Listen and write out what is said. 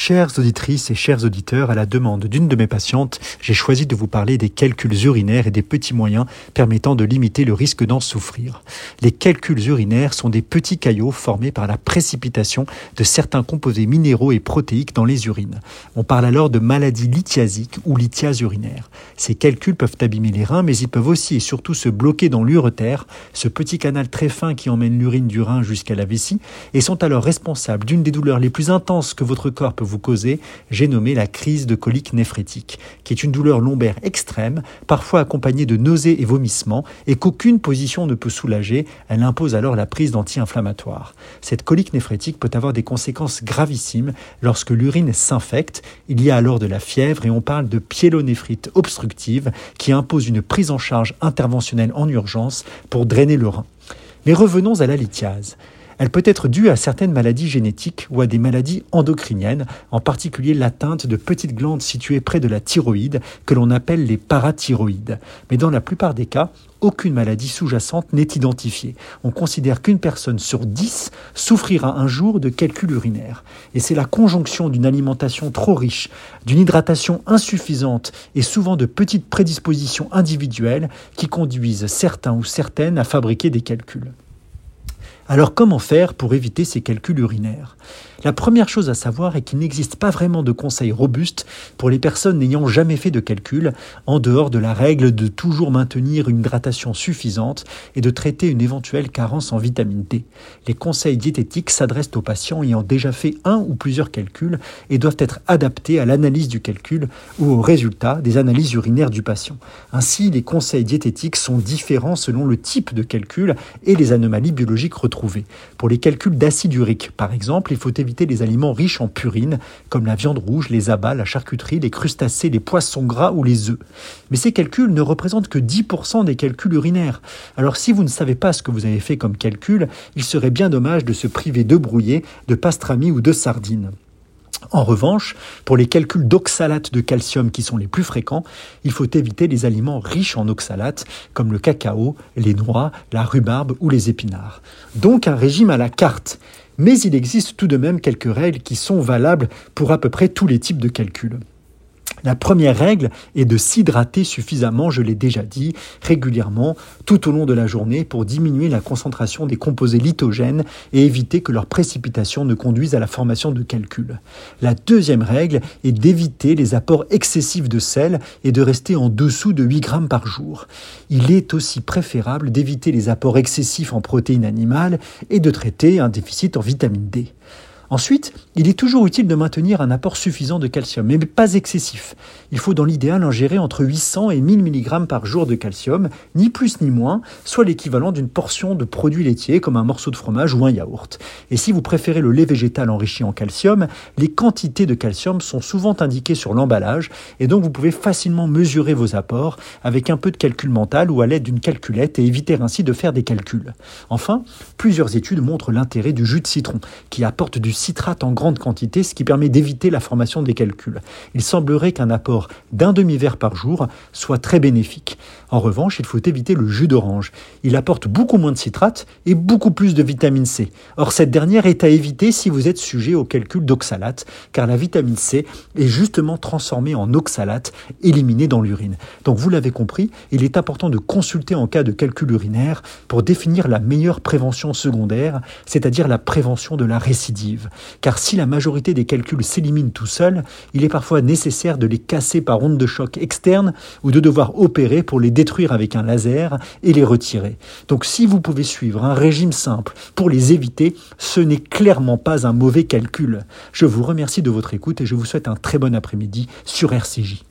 Chères auditrices et chers auditeurs, à la demande d'une de mes patientes, j'ai choisi de vous parler des calculs urinaires et des petits moyens permettant de limiter le risque d'en souffrir. Les calculs urinaires sont des petits caillots formés par la précipitation de certains composés minéraux et protéiques dans les urines. On parle alors de maladie lithiasique ou lithiase urinaire. Ces calculs peuvent abîmer les reins, mais ils peuvent aussi et surtout se bloquer dans l'uretère, ce petit canal très fin qui emmène l'urine du rein jusqu'à la vessie, et sont alors responsables d'une des douleurs les plus intenses que votre corps peut vous causer, j'ai nommé la crise de colique néphrétique, qui est une douleur lombaire extrême, parfois accompagnée de nausées et vomissements, et qu'aucune position ne peut soulager, elle impose alors la prise d'anti-inflammatoires. Cette colique néphrétique peut avoir des conséquences gravissimes lorsque l'urine s'infecte, il y a alors de la fièvre et on parle de pyélonéphrite obstructive qui impose une prise en charge interventionnelle en urgence pour drainer le rein. Mais revenons à la lithiase. Elle peut être due à certaines maladies génétiques ou à des maladies endocriniennes, en particulier l'atteinte de petites glandes situées près de la thyroïde, que l'on appelle les parathyroïdes. Mais dans la plupart des cas, aucune maladie sous-jacente n'est identifiée. On considère qu'une personne sur dix souffrira un jour de calcul urinaire. Et c'est la conjonction d'une alimentation trop riche, d'une hydratation insuffisante et souvent de petites prédispositions individuelles qui conduisent certains ou certaines à fabriquer des calculs. Alors comment faire pour éviter ces calculs urinaires? La première chose à savoir est qu'il n'existe pas vraiment de conseils robustes pour les personnes n'ayant jamais fait de calcul, en dehors de la règle de toujours maintenir une hydratation suffisante et de traiter une éventuelle carence en vitamine D. Les conseils diététiques s'adressent aux patients ayant déjà fait un ou plusieurs calculs et doivent être adaptés à l'analyse du calcul ou aux résultats des analyses urinaires du patient. Ainsi, les conseils diététiques sont différents selon le type de calcul et les anomalies biologiques retrouvées. Pour les calculs d'acide urique, par exemple, il faut éviter les aliments riches en purine, comme la viande rouge, les abats, la charcuterie, les crustacés, les poissons gras ou les œufs. Mais ces calculs ne représentent que 10% des calculs urinaires. Alors si vous ne savez pas ce que vous avez fait comme calcul, il serait bien dommage de se priver de brouillé, de pastrami ou de sardines. En revanche, pour les calculs d'oxalate de calcium qui sont les plus fréquents, il faut éviter les aliments riches en oxalate comme le cacao, les noix, la rhubarbe ou les épinards. Donc un régime à la carte. Mais il existe tout de même quelques règles qui sont valables pour à peu près tous les types de calculs. La première règle est de s'hydrater suffisamment, je l'ai déjà dit, régulièrement tout au long de la journée pour diminuer la concentration des composés lithogènes et éviter que leur précipitation ne conduise à la formation de calculs. La deuxième règle est d'éviter les apports excessifs de sel et de rester en dessous de 8 grammes par jour. Il est aussi préférable d'éviter les apports excessifs en protéines animales et de traiter un déficit en vitamine D. Ensuite, il est toujours utile de maintenir un apport suffisant de calcium, mais pas excessif. Il faut dans l'idéal ingérer entre 800 et 1000 mg par jour de calcium, ni plus ni moins, soit l'équivalent d'une portion de produits laitiers comme un morceau de fromage ou un yaourt. Et si vous préférez le lait végétal enrichi en calcium, les quantités de calcium sont souvent indiquées sur l'emballage, et donc vous pouvez facilement mesurer vos apports avec un peu de calcul mental ou à l'aide d'une calculette et éviter ainsi de faire des calculs. Enfin, plusieurs études montrent l'intérêt du jus de citron, qui apporte du citrate en grande quantité, ce qui permet d'éviter la formation des calculs. Il semblerait qu'un apport d'un demi-verre par jour soit très bénéfique. En revanche, il faut éviter le jus d'orange. Il apporte beaucoup moins de citrate et beaucoup plus de vitamine C. Or, cette dernière est à éviter si vous êtes sujet au calcul d'oxalate, car la vitamine C est justement transformée en oxalate, éliminée dans l'urine. Donc, vous l'avez compris, il est important de consulter en cas de calcul urinaire pour définir la meilleure prévention secondaire, c'est-à-dire la prévention de la récidive car si la majorité des calculs s'éliminent tout seuls, il est parfois nécessaire de les casser par onde de choc externe ou de devoir opérer pour les détruire avec un laser et les retirer. Donc si vous pouvez suivre un régime simple pour les éviter, ce n'est clairement pas un mauvais calcul. Je vous remercie de votre écoute et je vous souhaite un très bon après-midi sur RCJ.